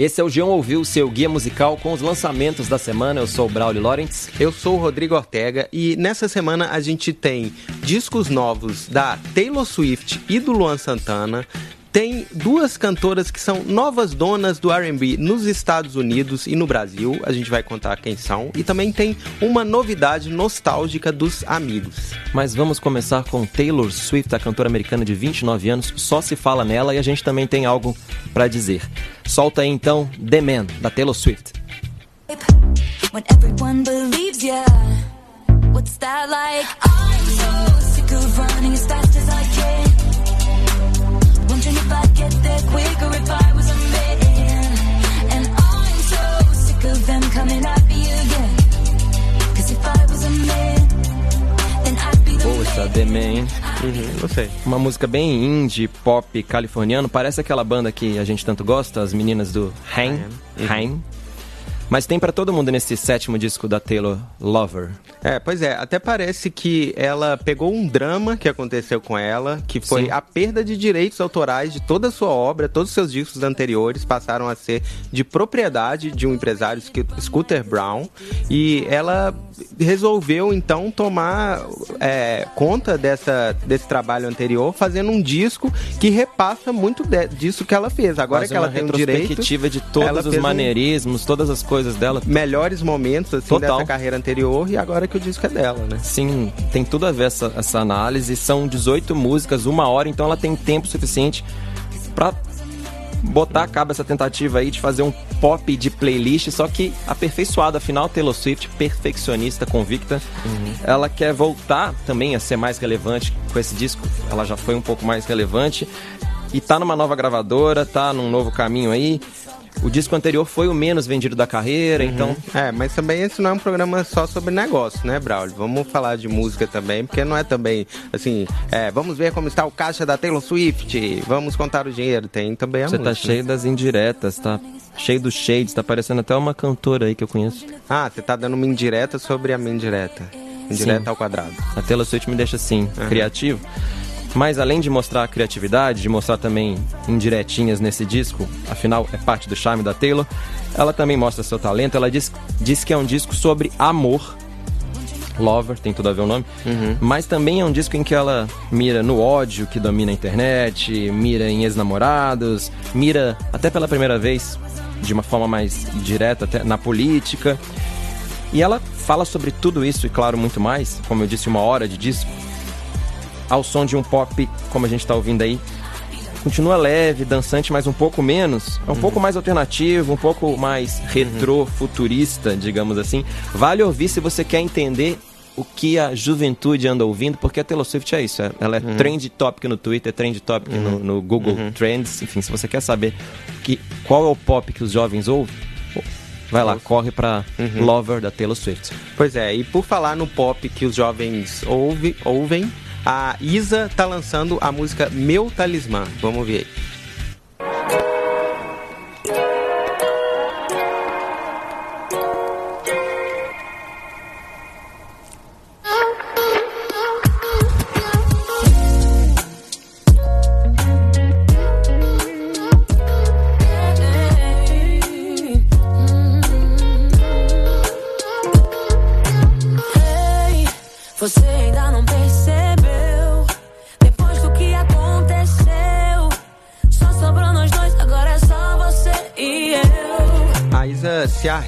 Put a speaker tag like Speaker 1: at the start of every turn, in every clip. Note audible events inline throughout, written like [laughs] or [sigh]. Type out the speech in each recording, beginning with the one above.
Speaker 1: Esse é o João Ouviu, seu guia musical com os lançamentos da semana. Eu sou o Braulio Lawrence.
Speaker 2: Eu sou o Rodrigo Ortega e nessa semana a gente tem discos novos da Taylor Swift e do Luan Santana, tem duas cantoras que são novas donas do R&B nos Estados Unidos e no Brasil. A gente vai contar quem são. E também tem uma novidade nostálgica dos amigos.
Speaker 1: Mas vamos começar com Taylor Swift, a cantora americana de 29 anos. Só se fala nela e a gente também tem algo para dizer. Solta aí então The Man, da Taylor Swift. When everyone believes ya, what's that like? I'm so sick of running as fast as I can. The Man.
Speaker 2: Uhum, não sei.
Speaker 1: Uma música bem indie, pop californiano. Parece aquela banda que a gente tanto gosta, as meninas do Haim. Haim. Mas tem para todo mundo nesse sétimo disco da Taylor Lover.
Speaker 2: É, pois é, até parece que ela pegou um drama que aconteceu com ela, que foi Sim. a perda de direitos autorais de toda a sua obra, todos os seus discos anteriores passaram a ser de propriedade de um empresário, Scooter Brown, e ela resolveu então tomar é, conta dessa, desse trabalho anterior, fazendo um disco que repassa muito de, disso que ela fez. Agora Faz que ela tem o direito,
Speaker 1: de todos os maneirismos, um... todas as coisas dela,
Speaker 2: melhores momentos assim Total. dessa carreira anterior e agora que o disco é dela, né?
Speaker 1: Sim, tem tudo a ver essa, essa análise. São 18 músicas, uma hora, então ela tem tempo suficiente para botar a cabo essa tentativa aí de fazer um pop de playlist, só que aperfeiçoado. Afinal, Taylor Swift, perfeccionista, convicta, uhum. ela quer voltar também a ser mais relevante com esse disco. Ela já foi um pouco mais relevante e tá numa nova gravadora, tá num novo caminho aí. O disco anterior foi o menos vendido da carreira, uhum. então.
Speaker 2: É, mas também esse não é um programa só sobre negócio, né, Braulio? Vamos falar de música também, porque não é também assim, é, vamos ver como está o caixa da Taylor Swift, vamos contar o dinheiro. Tem também a
Speaker 1: Você
Speaker 2: tá música.
Speaker 1: tá cheio das indiretas, tá cheio dos shades, tá parecendo até uma cantora aí que eu conheço.
Speaker 2: Ah, você tá dando uma indireta sobre a minha indireta. Indireta Sim. ao quadrado.
Speaker 1: A Taylor Swift me deixa assim, uhum. criativo. Mas além de mostrar a criatividade, de mostrar também indiretinhas nesse disco, afinal é parte do charme da Taylor, ela também mostra seu talento. Ela diz, diz que é um disco sobre amor. Lover, tem tudo a ver o nome. Uhum. Mas também é um disco em que ela mira no ódio que domina a internet, mira em ex-namorados, mira até pela primeira vez, de uma forma mais direta, até na política. E ela fala sobre tudo isso e, claro, muito mais. Como eu disse, uma hora de disco ao som de um pop, como a gente está ouvindo aí. Continua leve, dançante, mas um pouco menos. É um uhum. pouco mais alternativo, um pouco mais retrô, uhum. futurista, digamos assim. Vale ouvir se você quer entender o que a juventude anda ouvindo, porque a Taylor Swift é isso. Ela é uhum. trend topic no Twitter, trend topic no, uhum. no, Google uhum. Trends. Enfim, se você quer saber que, qual é o pop que os jovens ouvem, Vai lá, corre pra uhum. Lover da Taylor Swift.
Speaker 2: Pois é, e por falar no pop que os jovens ouve, ouvem, a Isa tá lançando a música Meu Talismã. Vamos ver aí.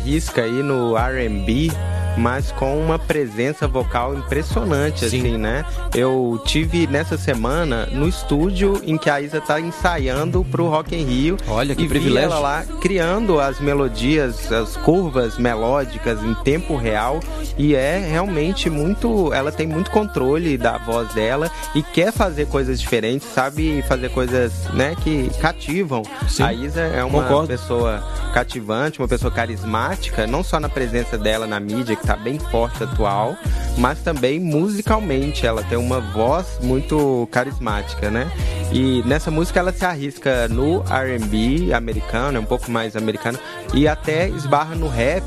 Speaker 2: Arrisca aí no R&B mas com uma presença vocal impressionante, Sim. assim, né? Eu tive nessa semana no estúdio em que a Isa tá ensaiando pro Rock in Rio.
Speaker 1: Olha que e privilégio.
Speaker 2: ela lá criando as melodias, as curvas melódicas em tempo real e é realmente muito, ela tem muito controle da voz dela e quer fazer coisas diferentes, sabe fazer coisas, né, que cativam. Sim. A Isa é uma Concordo. pessoa cativante, uma pessoa carismática, não só na presença dela na mídia tá bem forte atual, mas também musicalmente ela tem uma voz muito carismática, né? E nessa música ela se arrisca no R&B americano, é um pouco mais americano, e até esbarra no rap,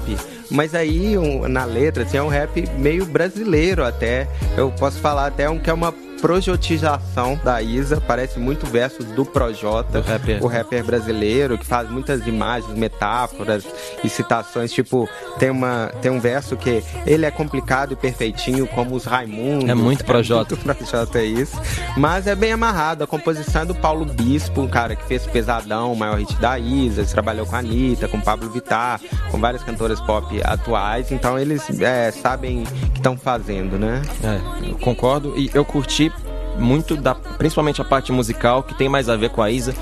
Speaker 2: mas aí um, na letra assim, é um rap meio brasileiro até. Eu posso falar até um que é uma projotização da Isa, parece muito verso do Projota,
Speaker 1: rapper.
Speaker 2: o rapper brasileiro, que faz muitas imagens, metáforas e citações, tipo, tem, uma, tem um verso que ele é complicado e perfeitinho, como os Raimundos.
Speaker 1: É muito Projota.
Speaker 2: É muito Projota é isso. Mas é bem amarrado, a composição é do Paulo Bispo, um cara que fez Pesadão, o maior hit da Isa, trabalhou com a Anitta, com Pablo Vittar, com várias cantoras pop atuais, então eles é, sabem o que estão fazendo, né?
Speaker 1: É, eu concordo e eu curti muito da, principalmente a parte musical que tem mais a ver com a Isa.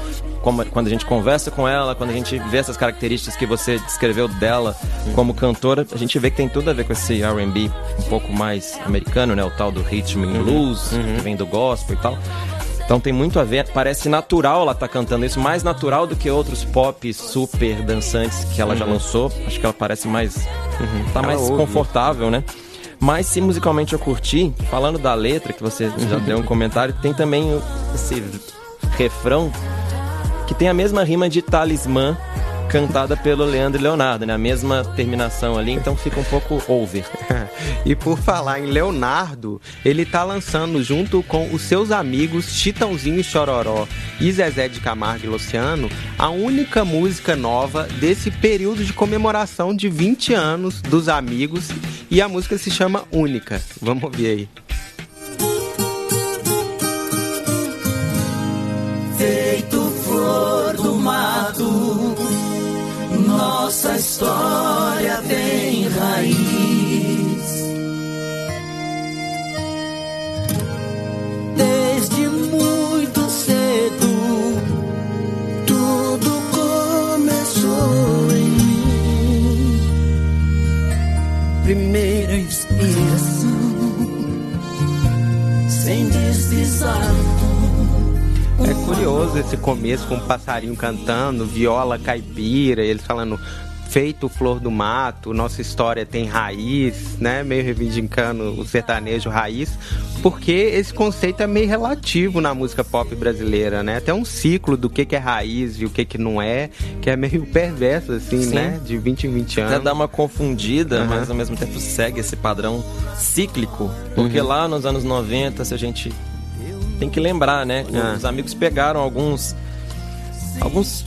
Speaker 1: Como, quando a gente conversa com ela, quando a gente vê essas características que você descreveu dela como cantora, a gente vê que tem tudo a ver com esse R&B um pouco mais americano, né? O tal do rhythm and blues, que vem do gospel e tal. Então tem muito a ver, parece natural ela tá cantando isso, mais natural do que outros pop super dançantes que ela já lançou. Acho que ela parece mais. tá
Speaker 2: Ela
Speaker 1: mais
Speaker 2: ouve.
Speaker 1: confortável, né? Mas se musicalmente eu curti, falando da letra, que você já deu um comentário, tem também esse refrão que tem a mesma rima de talismã cantada pelo Leandro Leonardo, né? A mesma terminação ali, então fica um pouco over. [laughs]
Speaker 2: E por falar em Leonardo, ele tá lançando junto com os seus amigos Chitãozinho e Chororó e Zezé de Camargo e Luciano a única música nova desse período de comemoração de 20 anos dos amigos e a música se chama Única. Vamos ouvir aí.
Speaker 3: feito flor do mato. Nossa história tem Primeira inspiração, sem deslizar.
Speaker 2: É curioso esse começo com um passarinho cantando, viola caipira, eles falando feito flor do mato, nossa história tem raiz, né? Meio reivindicando o sertanejo raiz, porque esse conceito é meio relativo na música pop brasileira, né? Tem um ciclo do que, que é raiz e o que, que não é, que é meio perverso, assim,
Speaker 1: Sim.
Speaker 2: né? De 20 em 20
Speaker 1: Até
Speaker 2: anos.
Speaker 1: dá uma confundida,
Speaker 2: Aham.
Speaker 1: mas ao mesmo tempo segue esse padrão cíclico. Porque
Speaker 2: Uhum.
Speaker 1: lá nos anos 90, se a gente tem que lembrar, né?
Speaker 2: Ah.
Speaker 1: Os amigos pegaram alguns alguns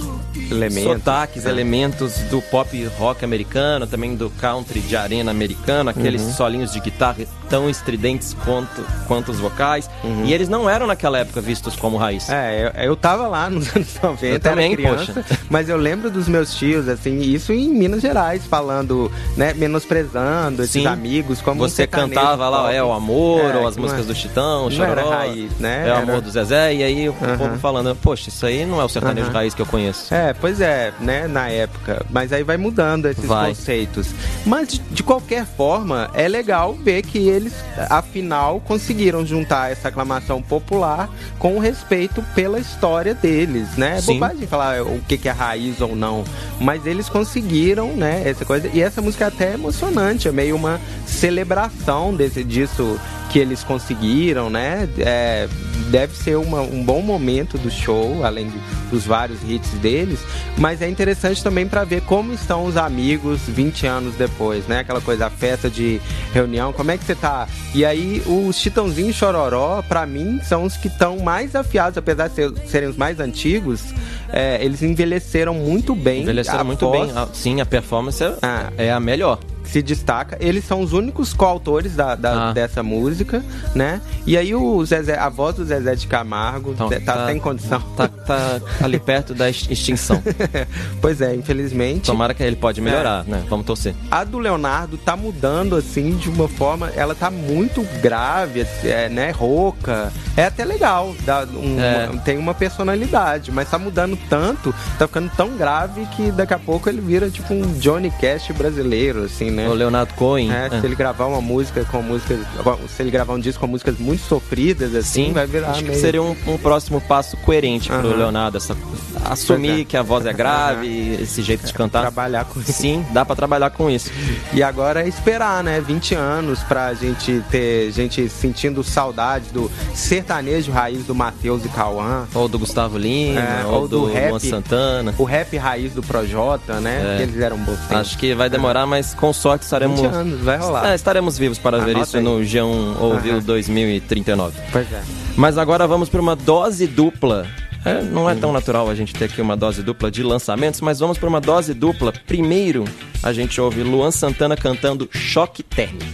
Speaker 2: Elementos.
Speaker 1: sotaques,
Speaker 2: Ah.
Speaker 1: elementos do pop rock americano, também do country de arena americano, aqueles
Speaker 2: Uhum.
Speaker 1: solinhos de guitarra tão estridentes quanto, quanto os vocais.
Speaker 2: Uhum.
Speaker 1: E eles não eram naquela época vistos como raiz.
Speaker 2: É, eu, eu tava lá nos anos 90,
Speaker 1: Eu também,
Speaker 2: criança, mas eu lembro dos meus tios, assim, isso em Minas Gerais, falando, né, menosprezando esses
Speaker 1: Sim.
Speaker 2: amigos, como um
Speaker 1: Você
Speaker 2: sertanejo
Speaker 1: cantava lá, é o amor,
Speaker 2: É,
Speaker 1: ou as músicas
Speaker 2: é-
Speaker 1: do Chitão,
Speaker 2: era
Speaker 1: Chororó,
Speaker 2: raiz, né?
Speaker 1: É o
Speaker 2: Era-
Speaker 1: amor do Zezé, e aí o
Speaker 2: Aham.
Speaker 1: povo falando, poxa, isso aí não é o sertanejo. Raiz que eu conheço.
Speaker 2: É, pois é, né, na época. Mas aí vai mudando esses
Speaker 1: Vai.
Speaker 2: conceitos. Mas, de, de qualquer forma, é legal ver que eles, afinal, conseguiram juntar essa aclamação popular com o respeito pela história deles, né? É
Speaker 1: Sim.
Speaker 2: bobagem falar o que, que é raiz ou não. Mas eles conseguiram, né, essa coisa. E essa música é até emocionante, é meio uma celebração desse, disso que eles conseguiram, né? É, deve ser uma- um bom momento do show, além dos vários hits deles, mas é interessante também para ver como estão os amigos 20 anos depois, né? Aquela coisa, a festa de reunião, como é que você tá? E aí, os Chitãozinho e Chororó, para mim, são os que estão mais afiados, apesar de ser- serem os mais antigos, é, eles envelheceram muito bem.
Speaker 1: Envelheceram muito
Speaker 2: voz
Speaker 1: bem. Ah, Sim, a performance é,
Speaker 2: Ah.
Speaker 1: é a melhor.
Speaker 2: Se destaca. Eles são os únicos coautores da, da-
Speaker 1: Ah.
Speaker 2: dessa música, né? E aí o Zezé, a voz do Zezé de Camargo
Speaker 1: Então,
Speaker 2: tá, sem condição.
Speaker 1: Tá, tá ali perto da ex- extinção. [laughs]
Speaker 2: pois é, infelizmente.
Speaker 1: Tomara que ele pode melhorar,
Speaker 2: É.
Speaker 1: né? Vamos torcer.
Speaker 2: A do Leonardo tá mudando assim de uma forma, ela tá muito grave, é, né, rouca. É até legal, dá um-
Speaker 1: É.
Speaker 2: uma- tem uma personalidade, mas tá mudando tanto, tá ficando tão grave que daqui a pouco ele vira tipo um Johnny Cash brasileiro, assim, né?
Speaker 1: O Leonardo Cohen.
Speaker 2: É,
Speaker 1: é.
Speaker 2: se ele gravar uma música com músicas. Se ele gravar um disco com músicas muito sofridas, assim,
Speaker 1: Sim,
Speaker 2: vai virar
Speaker 1: acho que
Speaker 2: meio.
Speaker 1: seria um, um próximo passo coerente pro
Speaker 2: Aham.
Speaker 1: Leonardo. Essa, assumir que a voz é grave, esse jeito de cantar.
Speaker 2: Trabalhar com isso.
Speaker 1: Sim, dá pra trabalhar com isso.
Speaker 2: E agora é esperar, né? 20 anos pra gente ter gente sentindo saudades do sertanejo raiz do Matheus e Cauã.
Speaker 1: Ou do Gustavo Lima,
Speaker 2: É,
Speaker 1: ou,
Speaker 2: ou
Speaker 1: do,
Speaker 2: do rap.
Speaker 1: Luan Santana.
Speaker 2: O rap raiz do Projota, né?
Speaker 1: É.
Speaker 2: Que eles eram bons.
Speaker 1: Acho que vai demorar, mas com sorte estaremos.
Speaker 2: 20 anos, vai rolar.
Speaker 1: É, estaremos vivos para ver
Speaker 2: Anota
Speaker 1: isso
Speaker 2: aí.
Speaker 1: no G1 Ouviu
Speaker 2: Aham.
Speaker 1: 2039.
Speaker 2: Pois é.
Speaker 1: Mas agora vamos para uma dose dupla. É, não é tão natural a gente ter aqui uma dose dupla de lançamentos, mas vamos para uma dose dupla. Primeiro, a gente ouve Luan Santana cantando Choque Térmico.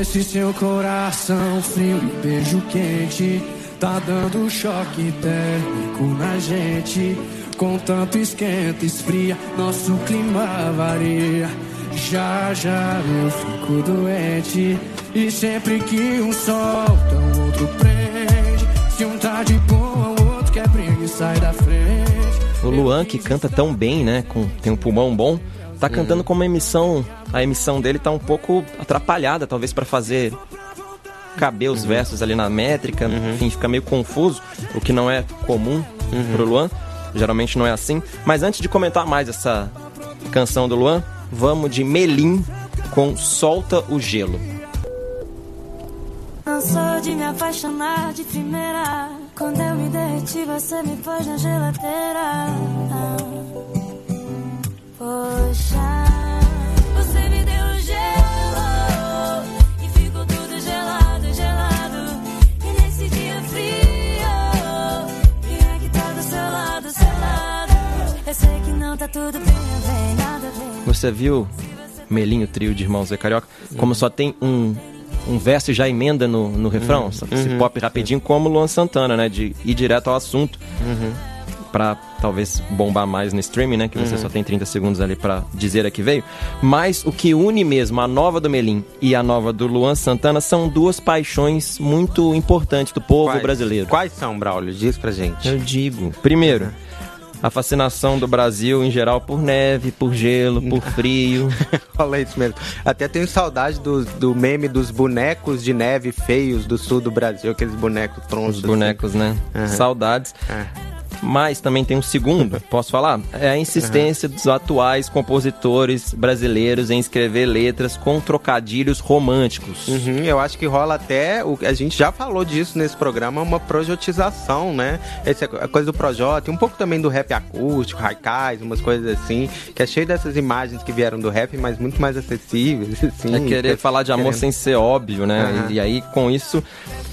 Speaker 3: Esse seu coração frio e beijo quente Tá dando choque térmico na gente Com tanto esquenta, esfria Nosso clima varia. Já já eu fico doente. E sempre que um solta, o outro prende. Se um tá de boa, o outro quer briga e sai da frente.
Speaker 1: O Luan, que canta tão bem, né? Com, tem um pulmão bom, tá cantando com uma emissão. A emissão dele tá um pouco atrapalhada, talvez para fazer caber os versos ali na métrica, enfim, fica meio confuso, o que não é comum pro Luan. Geralmente não é assim. Mas antes de comentar mais essa canção do Luan, vamos de Melim com Solta o Gelo.
Speaker 4: Não sou de me apaixonar de primeira. Quando eu me derreti, você me pôs na geladeira. Poxa, Você
Speaker 1: viu Melinho Trio de Irmãos Zé Carioca? Como só tem um, um verso e já emenda no, no refrão, que esse pop rapidinho, como Luan Santana, né? De ir direto ao assunto. Pra talvez bombar mais no streaming, né? Que você só tem 30 segundos ali pra dizer a que veio. Mas o que une mesmo a nova do Melim e a nova do Luan Santana são duas paixões muito importantes do povo
Speaker 2: Quais-
Speaker 1: brasileiro.
Speaker 2: Quais são, Braulio? Diz pra gente.
Speaker 1: Eu digo. Primeiro, a fascinação do Brasil em geral por neve, por gelo, por frio. [laughs]
Speaker 2: Fala isso mesmo. Até tenho saudade do, do meme dos bonecos de neve feios do sul do Brasil, aqueles bonecos tronchos.
Speaker 1: Os bonecos, né?
Speaker 2: Aham.
Speaker 1: Saudades.
Speaker 2: É.
Speaker 1: Mas também tem um segundo, [laughs] posso falar? É a insistência dos atuais compositores brasileiros em escrever letras com trocadilhos românticos.
Speaker 2: Uhum, eu acho que rola até, o, a gente já falou disso nesse programa, uma projotização, né? Essa a coisa do Projota, um pouco também do rap acústico, haikais, umas coisas assim, que é cheio dessas imagens que vieram do rap, mas muito mais acessíveis, [laughs] assim.
Speaker 1: É querer falar de amor
Speaker 2: querendo-
Speaker 1: sem ser óbvio, né?
Speaker 2: Aham.
Speaker 1: E, e aí, com isso,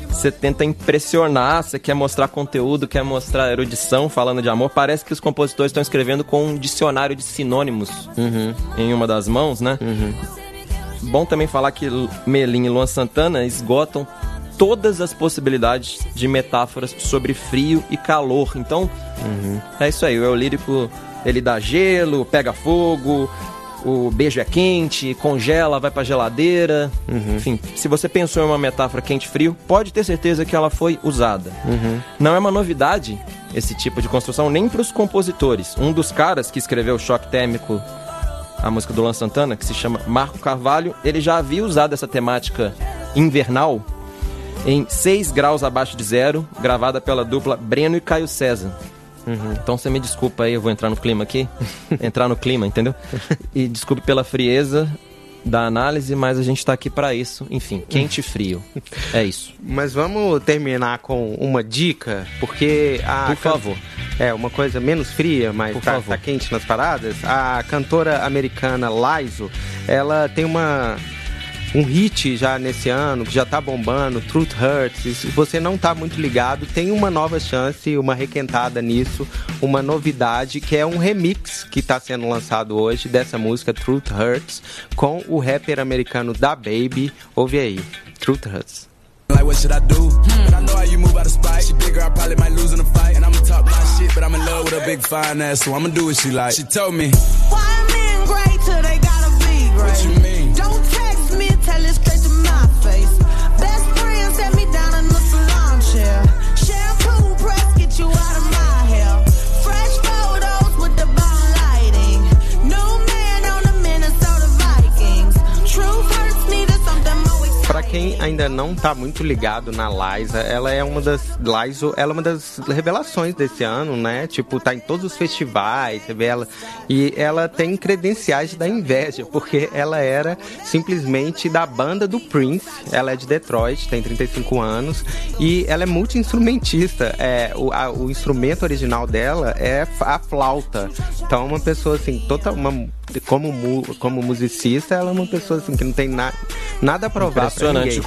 Speaker 1: você tenta impressionar, você quer mostrar conteúdo, quer mostrar erudição falando de amor. Parece que os compositores estão escrevendo com um dicionário de sinônimos
Speaker 2: Uhum.
Speaker 1: em uma das mãos, né? Bom também falar que Melim e Luan Santana esgotam todas as possibilidades de metáforas sobre frio e calor. Então, é isso aí. O eu lírico, ele dá gelo, pega fogo, o beijo é quente, congela, vai pra geladeira. Enfim, se você pensou em uma metáfora quente-frio, pode ter certeza que ela foi usada. Não é uma novidade esse tipo de construção nem para os compositores. Um dos caras que escreveu o Choque Térmico a música do Luan Santana, que se chama Marco Carvalho, ele já havia usado essa temática invernal em 6 graus abaixo de zero, gravada pela dupla Breno e Caio César. Então você me desculpa aí, eu vou entrar no clima aqui. [laughs] entrar no clima, entendeu? E desculpe pela frieza da análise, mas a gente tá aqui pra isso. Enfim, quente e frio. É isso.
Speaker 2: Mas vamos terminar com uma dica, porque a.
Speaker 1: Por favor.
Speaker 2: É, uma coisa menos fria, mas tá, tá quente nas paradas. A cantora americana Lizzo, ela tem uma. Um hit já nesse ano, que já tá bombando, Truth Hurts. Se você não tá muito ligado, tem uma nova chance, uma requentada nisso, uma novidade, que é um remix que tá sendo lançado hoje dessa música Truth Hurts, com o rapper americano Da Baby. Ouve aí, Truth Hurts.
Speaker 5: Like, what should I do? But I know how you move out of spite. She bigger, I probably might lose in a fight. And I'ma talk my shit, but I'm in love with a big fine ass, so I'ma do what she like. She told me,
Speaker 6: Why men great till they gotta be great?
Speaker 5: What you mean?
Speaker 6: Don't me, tell it straight
Speaker 2: não tá muito ligado na Liza, ela é uma das. Liza, ela é uma das revelações desse ano, né? Tipo, tá em todos os festivais, você vê ela. E ela tem credenciais da inveja, porque ela era simplesmente da banda do Prince. Ela é de Detroit, tem 35 anos. E ela é multi-instrumentista. É, o, a- o instrumento original dela é a flauta. Então, uma pessoa assim, total. Uma, como, como musicista, ela é uma pessoa assim que não tem na, nada a provar pra
Speaker 1: Impressionante
Speaker 2: ninguém.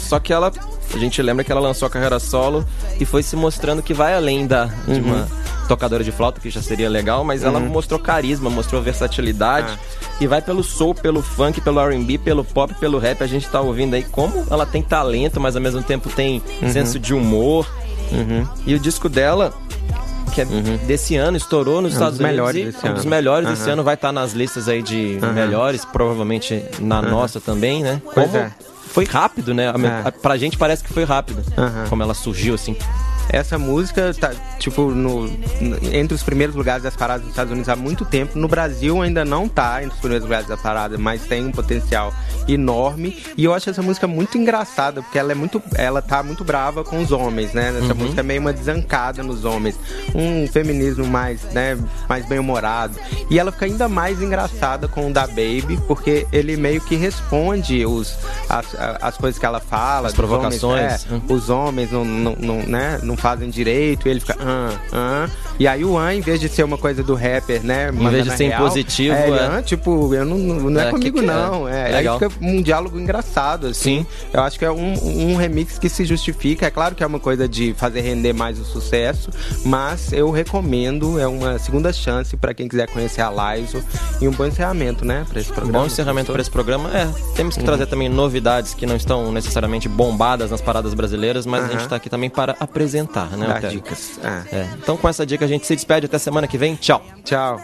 Speaker 1: Só que ela, a gente lembra que ela lançou a carreira solo e foi se mostrando que vai além da, de
Speaker 2: Uhum.
Speaker 1: uma tocadora de flauta, que já seria legal, mas ela mostrou carisma, mostrou versatilidade
Speaker 2: Ah.
Speaker 1: e vai pelo soul, pelo funk, pelo R&B, pelo pop, pelo rap. A gente tá ouvindo aí como ela tem talento, mas ao mesmo tempo tem
Speaker 2: Uhum.
Speaker 1: senso de humor. E o disco dela que é desse ano, estourou nos
Speaker 2: É um
Speaker 1: Estados
Speaker 2: dos
Speaker 1: Unidos. e
Speaker 2: desse
Speaker 1: é um dos melhores desse
Speaker 2: Aham.
Speaker 1: ano, vai estar nas listas aí de melhores, provavelmente na nossa também, né?
Speaker 2: Pois
Speaker 1: Como
Speaker 2: é.
Speaker 1: Foi rápido, né? A
Speaker 2: É.
Speaker 1: a- Pra gente parece que foi rápido.
Speaker 2: Aham.
Speaker 1: Como ela surgiu, assim.
Speaker 2: Essa música tá, tipo, no, entre os primeiros lugares das paradas dos Estados Unidos há muito tempo. No Brasil ainda não tá entre os primeiros lugares da parada, mas tem um potencial enorme. E eu acho essa música muito engraçada, porque ela é muito. Ela tá muito brava com os homens, né? Essa
Speaker 1: Uhum.
Speaker 2: música é meio uma desancada nos homens. Um feminismo mais, né, mais bem-humorado. E ela fica ainda mais engraçada com o da Baby, porque ele meio que responde os, as, as coisas que ela fala.
Speaker 1: As
Speaker 2: dos homens,
Speaker 1: provocações.
Speaker 2: é, os homens não, não, né, não fazem direito, e ele fica, ah, ah. E aí o an, em vez de ser uma coisa do rapper, né?
Speaker 1: vez
Speaker 2: mandando
Speaker 1: de ser
Speaker 2: real,
Speaker 1: impositivo,
Speaker 2: é, ele,
Speaker 1: é.
Speaker 2: "Ah, tipo, eu não, não, é,
Speaker 1: É,
Speaker 2: comigo
Speaker 1: que que é?
Speaker 2: não. É, aí
Speaker 1: Legal.
Speaker 2: fica um diálogo engraçado, assim.
Speaker 1: Sim.
Speaker 2: Eu acho que é um, um remix que se justifica. É claro que é uma coisa de fazer render mais o sucesso, mas eu recomendo, é uma segunda chance pra quem quiser conhecer a Laiso e um bom encerramento, né, pra esse
Speaker 1: Um
Speaker 2: programa.
Speaker 1: bom encerramento para esse programa. É, temos que trazer também novidades que não estão necessariamente bombadas nas paradas brasileiras, mas a gente tá aqui também para apresentar, né,
Speaker 2: Dar dicas. Ah.
Speaker 1: É. Então com essa dica a gente se despede até semana que vem. Tchau.
Speaker 2: Tchau.